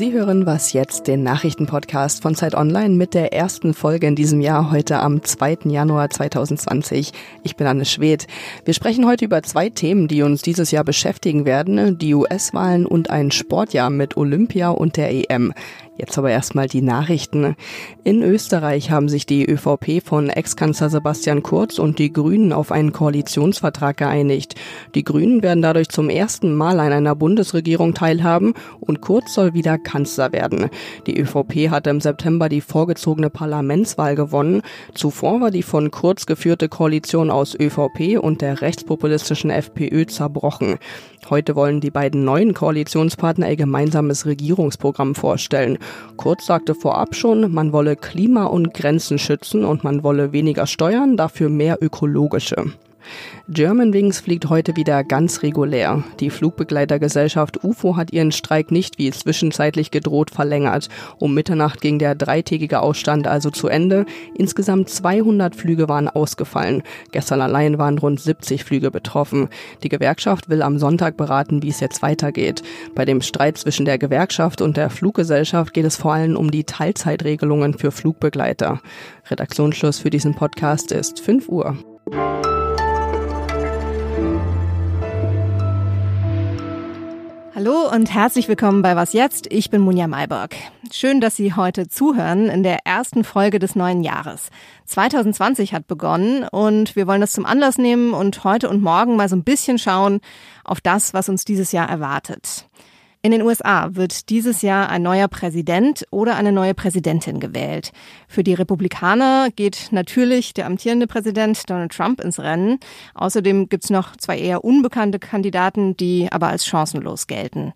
Sie hören was jetzt, den Nachrichtenpodcast von Zeit Online mit der ersten Folge in diesem Jahr, heute am 2. Januar 2020. Ich bin Anne Schwedt. Wir sprechen heute über zwei Themen, die uns dieses Jahr beschäftigen werden, die US-Wahlen und ein Sportjahr mit Olympia und der EM. Jetzt aber erstmal die Nachrichten. In Österreich haben sich die ÖVP von Ex-Kanzler Sebastian Kurz und die Grünen auf einen Koalitionsvertrag geeinigt. Die Grünen werden dadurch zum ersten Mal an einer Bundesregierung teilhaben und Kurz soll wieder Kanzler werden. Die ÖVP hatte im September die vorgezogene Parlamentswahl gewonnen. Zuvor war die von Kurz geführte Koalition aus ÖVP und der rechtspopulistischen FPÖ zerbrochen. Heute wollen die beiden neuen Koalitionspartner ihr gemeinsames Regierungsprogramm vorstellen. Kurz sagte vorab schon, man wolle Klima und Grenzen schützen und man wolle weniger steuern, dafür mehr ökologische. Germanwings fliegt heute wieder ganz regulär. Die Flugbegleitergesellschaft UFO hat ihren Streik nicht wie zwischenzeitlich gedroht verlängert. Um Mitternacht ging der dreitägige Ausstand also zu Ende. Insgesamt 200 Flüge waren ausgefallen. Gestern allein waren rund 70 Flüge betroffen. Die Gewerkschaft will am Sonntag beraten, wie es jetzt weitergeht. Bei dem Streit zwischen der Gewerkschaft und der Fluggesellschaft geht es vor allem um die Teilzeitregelungen für Flugbegleiter. Redaktionsschluss für diesen Podcast ist 5 Uhr. Hallo und herzlich willkommen bei Was jetzt? Ich bin Munja Mayborg. Schön, dass Sie heute zuhören in der ersten Folge des neuen Jahres. 2020 hat begonnen und wir wollen das zum Anlass nehmen und heute und morgen mal so ein bisschen schauen auf das, was uns dieses Jahr erwartet. In den USA wird dieses Jahr ein neuer Präsident oder eine neue Präsidentin gewählt. Für die Republikaner geht natürlich der amtierende Präsident Donald Trump ins Rennen. Außerdem gibt's noch zwei eher unbekannte Kandidaten, die aber als chancenlos gelten.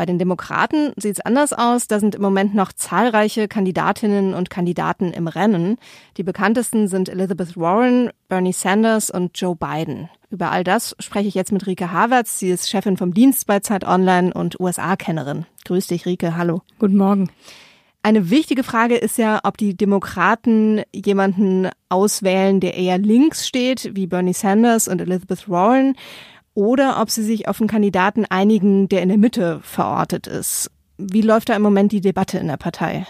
Bei den Demokraten sieht es anders aus. Da sind im Moment noch zahlreiche Kandidatinnen und Kandidaten im Rennen. Die bekanntesten sind Elizabeth Warren, Bernie Sanders und Joe Biden. Über all das spreche ich jetzt mit Rike Havertz. Sie ist Chefin vom Dienst bei Zeit Online und USA-Kennerin. Grüß dich, Rike. Hallo. Guten Morgen. Eine wichtige Frage ist ja, ob die Demokraten jemanden auswählen, der eher links steht, wie Bernie Sanders und Elizabeth Warren, oder ob sie sich auf einen Kandidaten einigen, der in der Mitte verortet ist. Wie läuft da im Moment die Debatte in der Partei?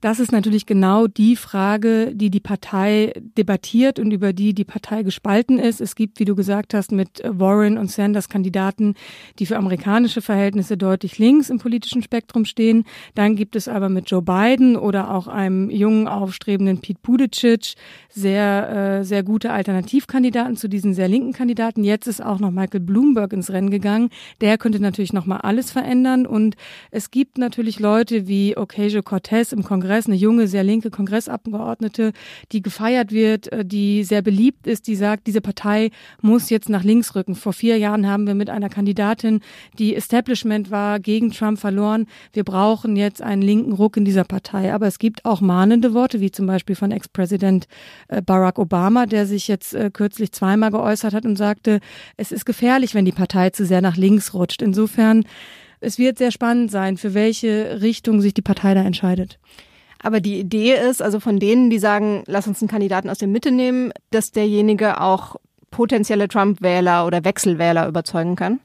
Das ist natürlich genau die Frage, die die Partei debattiert und über die die Partei gespalten ist. Es gibt, wie du gesagt hast, mit Warren und Sanders Kandidaten, die für amerikanische Verhältnisse deutlich links im politischen Spektrum stehen. Dann gibt es aber mit Joe Biden oder auch einem jungen, aufstrebenden Pete Buttigieg sehr, äh, sehr gute Alternativkandidaten zu diesen sehr linken Kandidaten. Jetzt ist auch noch Michael Bloomberg ins Rennen gegangen. Der könnte natürlich noch mal alles verändern. Und es gibt natürlich Leute wie Ocasio-Cortez im Kongress, Kongress, eine junge, sehr linke Kongressabgeordnete, die gefeiert wird, äh, die sehr beliebt ist, die sagt, diese Partei muss jetzt nach links rücken. Vor vier Jahren haben wir mit einer Kandidatin, die Establishment war, gegen Trump verloren. Wir brauchen jetzt einen linken Ruck in dieser Partei. Aber es gibt auch mahnende Worte, wie zum Beispiel von Ex-Präsident äh, Barack Obama, der sich jetzt äh, kürzlich zweimal geäußert hat und sagte, es ist gefährlich, wenn die Partei zu sehr nach links rutscht. Insofern es wird sehr spannend sein, für welche Richtung sich die Partei da entscheidet. Aber die Idee ist, also von denen, die sagen, lass uns einen Kandidaten aus der Mitte nehmen, dass derjenige auch potenzielle Trump-Wähler oder Wechselwähler überzeugen kann?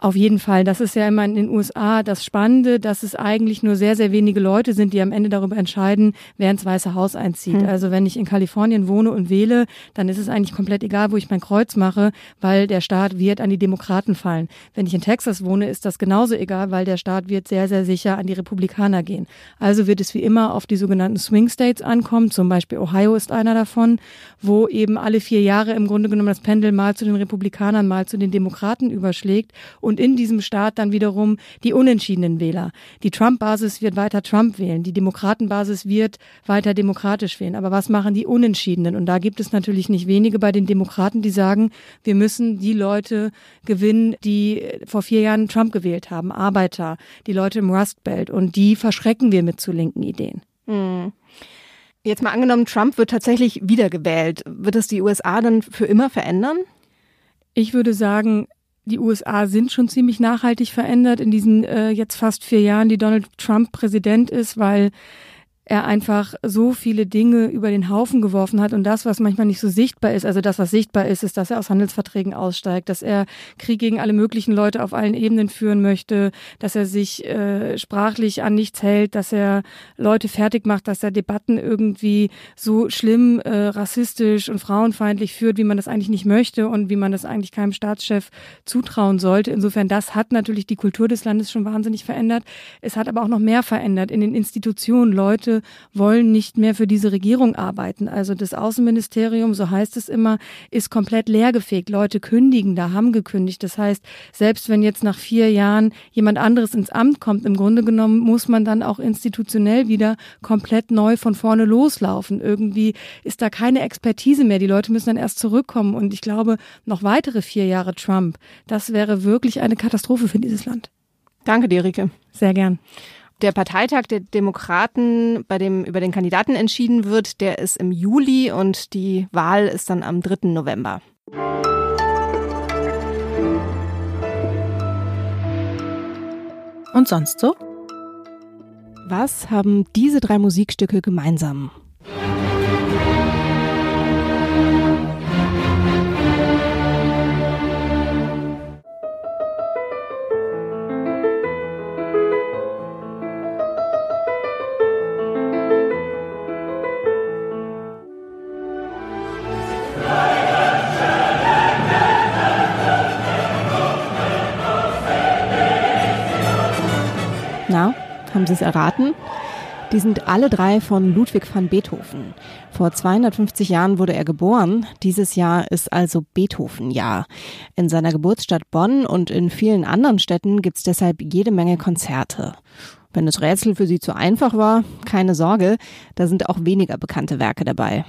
Auf jeden Fall. Das ist ja immer in den USA das Spannende, dass es eigentlich nur sehr, sehr wenige Leute sind, die am Ende darüber entscheiden, wer ins Weiße Haus einzieht. Hm. Also wenn ich in Kalifornien wohne und wähle, dann ist es eigentlich komplett egal, wo ich mein Kreuz mache, weil der Staat wird an die Demokraten fallen. Wenn ich in Texas wohne, ist das genauso egal, weil der Staat wird sehr, sehr sicher an die Republikaner gehen. Also wird es wie immer auf die sogenannten Swing States ankommen. Zum Beispiel Ohio ist einer davon, wo eben alle vier Jahre im Grunde genommen das Pendel mal zu den Republikanern, mal zu den Demokraten überschlägt und in diesem Staat dann wiederum die unentschiedenen Wähler. Die Trump-Basis wird weiter Trump wählen, die Demokraten-Basis wird weiter demokratisch wählen. Aber was machen die Unentschiedenen? Und da gibt es natürlich nicht wenige bei den Demokraten, die sagen, wir müssen die Leute gewinnen, die vor vier Jahren Trump gewählt haben, Arbeiter, die Leute im Rust Belt. Und die verschrecken wir mit zu linken Ideen. Hm. Jetzt mal angenommen, Trump wird tatsächlich wiedergewählt. Wird es die USA dann für immer verändern? Ich würde sagen, die USA sind schon ziemlich nachhaltig verändert in diesen äh, jetzt fast vier Jahren, die Donald Trump Präsident ist, weil er einfach so viele Dinge über den Haufen geworfen hat und das, was manchmal nicht so sichtbar ist, also das, was sichtbar ist, ist, dass er aus Handelsverträgen aussteigt, dass er Krieg gegen alle möglichen Leute auf allen Ebenen führen möchte, dass er sich äh, sprachlich an nichts hält, dass er Leute fertig macht, dass er Debatten irgendwie so schlimm äh, rassistisch und frauenfeindlich führt, wie man das eigentlich nicht möchte und wie man das eigentlich keinem Staatschef zutrauen sollte. Insofern, das hat natürlich die Kultur des Landes schon wahnsinnig verändert. Es hat aber auch noch mehr verändert in den Institutionen. Leute wollen nicht mehr für diese Regierung arbeiten. Also das Außenministerium, so heißt es immer, ist komplett leergefegt. Leute kündigen da, haben gekündigt. Das heißt, selbst wenn jetzt nach vier Jahren jemand anderes ins Amt kommt, im Grunde genommen muss man dann auch institutionell wieder komplett neu von vorne loslaufen. Irgendwie ist da keine Expertise mehr. Die Leute müssen dann erst zurückkommen. Und ich glaube, noch weitere vier Jahre Trump, das wäre wirklich eine Katastrophe für dieses Land. Danke dir, Rike. Sehr gern. Der Parteitag der Demokraten, bei dem über den Kandidaten entschieden wird, der ist im Juli und die Wahl ist dann am 3. November. Und sonst so? Was haben diese drei Musikstücke gemeinsam? Haben Sie es erraten? Die sind alle drei von Ludwig van Beethoven. Vor 250 Jahren wurde er geboren. Dieses Jahr ist also Beethoven-Jahr. In seiner Geburtsstadt Bonn und in vielen anderen Städten gibt's deshalb jede Menge Konzerte. Wenn das Rätsel für Sie zu einfach war, keine Sorge, da sind auch weniger bekannte Werke dabei.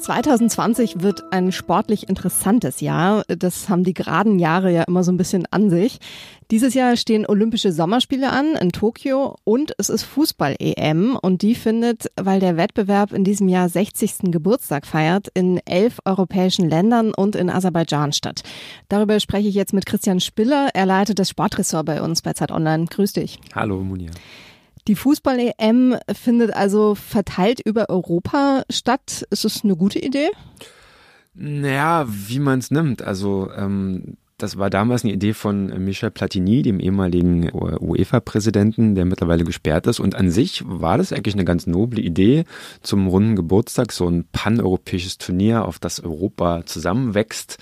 2020 wird ein sportlich interessantes Jahr. Das haben die geraden Jahre ja immer so ein bisschen an sich. Dieses Jahr stehen Olympische Sommerspiele an in Tokio und es ist Fußball-EM und die findet, weil der Wettbewerb in diesem Jahr 60. Geburtstag feiert, in elf europäischen Ländern und in Aserbaidschan statt. Darüber spreche ich jetzt mit Christian Spiller. Er leitet das Sportressort bei uns bei Zeit Online. Grüß dich. Hallo, Munir. Die Fußball-EM findet also verteilt über Europa statt. Ist das eine gute Idee? Naja, wie man es nimmt. Also ähm, das war damals eine Idee von Michel Platini, dem ehemaligen UEFA-Präsidenten, der mittlerweile gesperrt ist. Und an sich war das eigentlich eine ganz noble Idee, zum runden Geburtstag so ein paneuropäisches Turnier, auf das Europa zusammenwächst,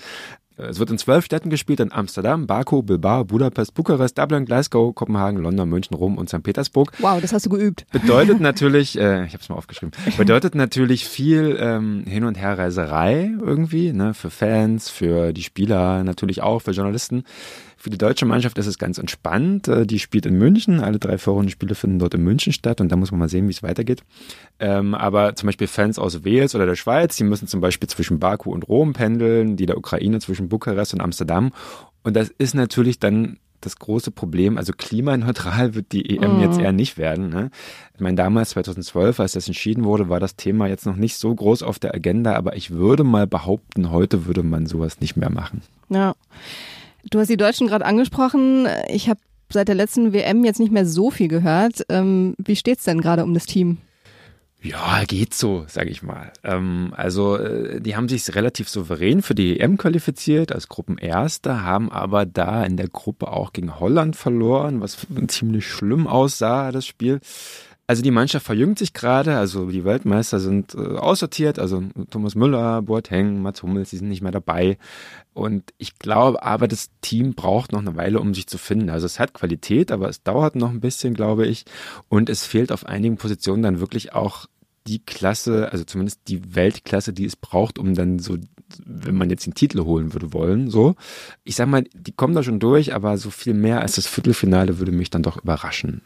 es wird in zwölf Städten gespielt, in Amsterdam, Baku, Bilbao, Budapest, Bukarest, Dublin, Glasgow, Kopenhagen, London, München, Rom und St. Petersburg. Wow, das hast du geübt. Bedeutet natürlich, äh, ich habe es mal aufgeschrieben, bedeutet natürlich viel ähm, Hin- und Herreiserei irgendwie, ne, für Fans, für die Spieler natürlich auch, für Journalisten. Für die deutsche Mannschaft ist es ganz entspannt. Äh, die spielt in München. Alle drei Vorrundenspiele finden dort in München statt und da muss man mal sehen, wie es weitergeht. Ähm, aber zum Beispiel Fans aus Wales oder der Schweiz, die müssen zum Beispiel zwischen Baku und Rom pendeln, die der Ukraine zwischen Bukarest und Amsterdam. Und das ist natürlich dann das große Problem, also klimaneutral wird die EM mhm. jetzt eher nicht werden. Ne? Ich meine, damals 2012, als das entschieden wurde, war das Thema jetzt noch nicht so groß auf der Agenda, aber ich würde mal behaupten, heute würde man sowas nicht mehr machen. Ja. Du hast die Deutschen gerade angesprochen. Ich habe seit der letzten WM jetzt nicht mehr so viel gehört. Ähm, wie steht's denn gerade um das Team? Ja, geht so, sage ich mal. Ähm, also äh, die haben sich relativ souverän für die EM qualifiziert als Gruppenerster, haben aber da in der Gruppe auch gegen Holland verloren, was ziemlich schlimm aussah, das Spiel. Also die Mannschaft verjüngt sich gerade, also die Weltmeister sind äh, aussortiert, also Thomas Müller, Boateng, Mats Hummels, die sind nicht mehr dabei. Und ich glaube aber, das Team braucht noch eine Weile, um sich zu finden. Also es hat Qualität, aber es dauert noch ein bisschen, glaube ich. Und es fehlt auf einigen Positionen dann wirklich auch die Klasse, also zumindest die Weltklasse, die es braucht, um dann so, wenn man jetzt den Titel holen würde wollen, so. Ich sag mal, die kommen da schon durch, aber so viel mehr als das Viertelfinale würde mich dann doch überraschen.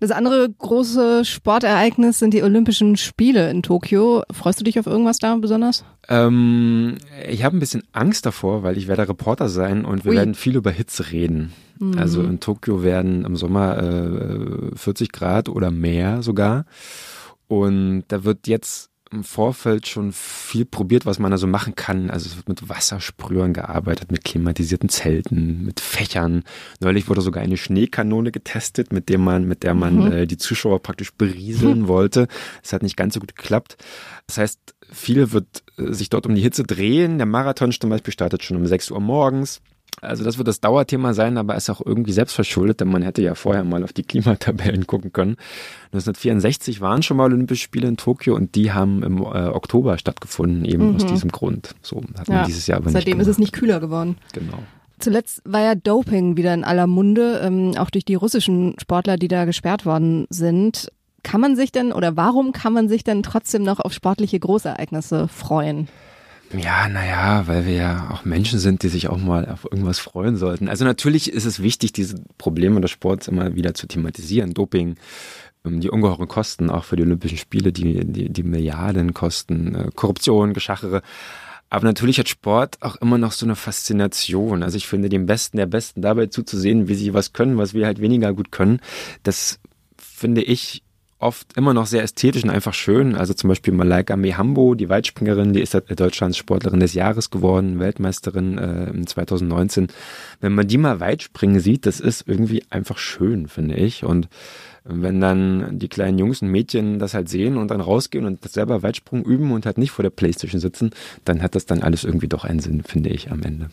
Das andere große Sportereignis sind die Olympischen Spiele in Tokio. Freust du dich auf irgendwas da besonders? Ähm, ich habe ein bisschen Angst davor, weil ich werde Reporter sein und wir Ui. werden viel über Hitze reden. Mhm. Also in Tokio werden im Sommer äh, 40 Grad oder mehr sogar. Und da wird jetzt im Vorfeld schon viel probiert, was man da so machen kann. Also es wird mit Wassersprühern gearbeitet, mit klimatisierten Zelten, mit Fächern. Neulich wurde sogar eine Schneekanone getestet, mit der man, mit der man mhm. äh, die Zuschauer praktisch berieseln wollte. Es hat nicht ganz so gut geklappt. Das heißt, viel wird äh, sich dort um die Hitze drehen. Der Marathon zum Beispiel startet schon um 6 Uhr morgens. Also das wird das Dauerthema sein, aber ist auch irgendwie selbstverschuldet, denn man hätte ja vorher mal auf die Klimatabellen gucken können. 1964 waren schon mal Olympische Spiele in Tokio und die haben im äh, Oktober stattgefunden, eben mhm. aus diesem Grund. So hat man dieses Jahr aber Seitdem ist es nicht kühler geworden. Genau. Zuletzt war ja Doping wieder in aller Munde, ähm, auch durch die russischen Sportler, die da gesperrt worden sind. Kann man sich denn oder warum kann man sich denn trotzdem noch auf sportliche Großereignisse freuen? Ja, naja, weil wir ja auch Menschen sind, die sich auch mal auf irgendwas freuen sollten. Also natürlich ist es wichtig, diese Probleme des Sports immer wieder zu thematisieren. Doping, ähm, die ungeheuren Kosten auch für die Olympischen Spiele, die, die, die Milliardenkosten, äh, Korruption, Geschachere. Aber natürlich hat Sport auch immer noch so eine Faszination. Also ich finde, dem Besten der Besten dabei zuzusehen, wie sie was können, was wir halt weniger gut können, das finde ich oft immer noch sehr ästhetisch und einfach schön. Also zum Beispiel Malaika Mehambo, die Weitspringerin, die ist Deutschlands Sportlerin des Jahres geworden, Weltmeisterin äh, 2019. Wenn man die mal Weitspringen sieht, das ist irgendwie einfach schön, finde ich. Und wenn dann die kleinen Jungs und Mädchen das halt sehen und dann rausgehen und selber Weitsprung üben und halt nicht vor der Playstation sitzen, dann hat das dann alles irgendwie doch einen Sinn, finde ich, am Ende.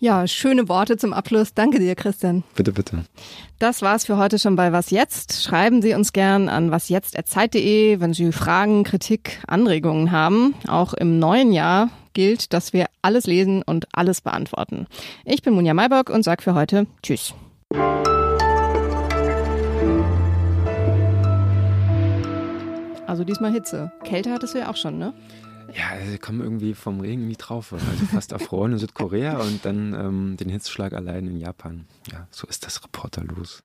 Ja, schöne Worte zum Abschluss. Danke dir, Christian. Bitte, bitte. Das war's für heute schon bei Was Jetzt. Schreiben Sie uns gern an wasjetzt.zeit.de, wenn Sie Fragen, Kritik, Anregungen haben. Auch im neuen Jahr gilt, dass wir alles lesen und alles beantworten. Ich bin Munja Maybock und sage für heute Tschüss. Also diesmal Hitze. Kälte hattest du ja auch schon, ne? Ja, sie kommen irgendwie vom Regen nie drauf. Also fast erfroren in Südkorea und dann ähm, den Hitzschlag allein in Japan. Ja, so ist das Reporter los.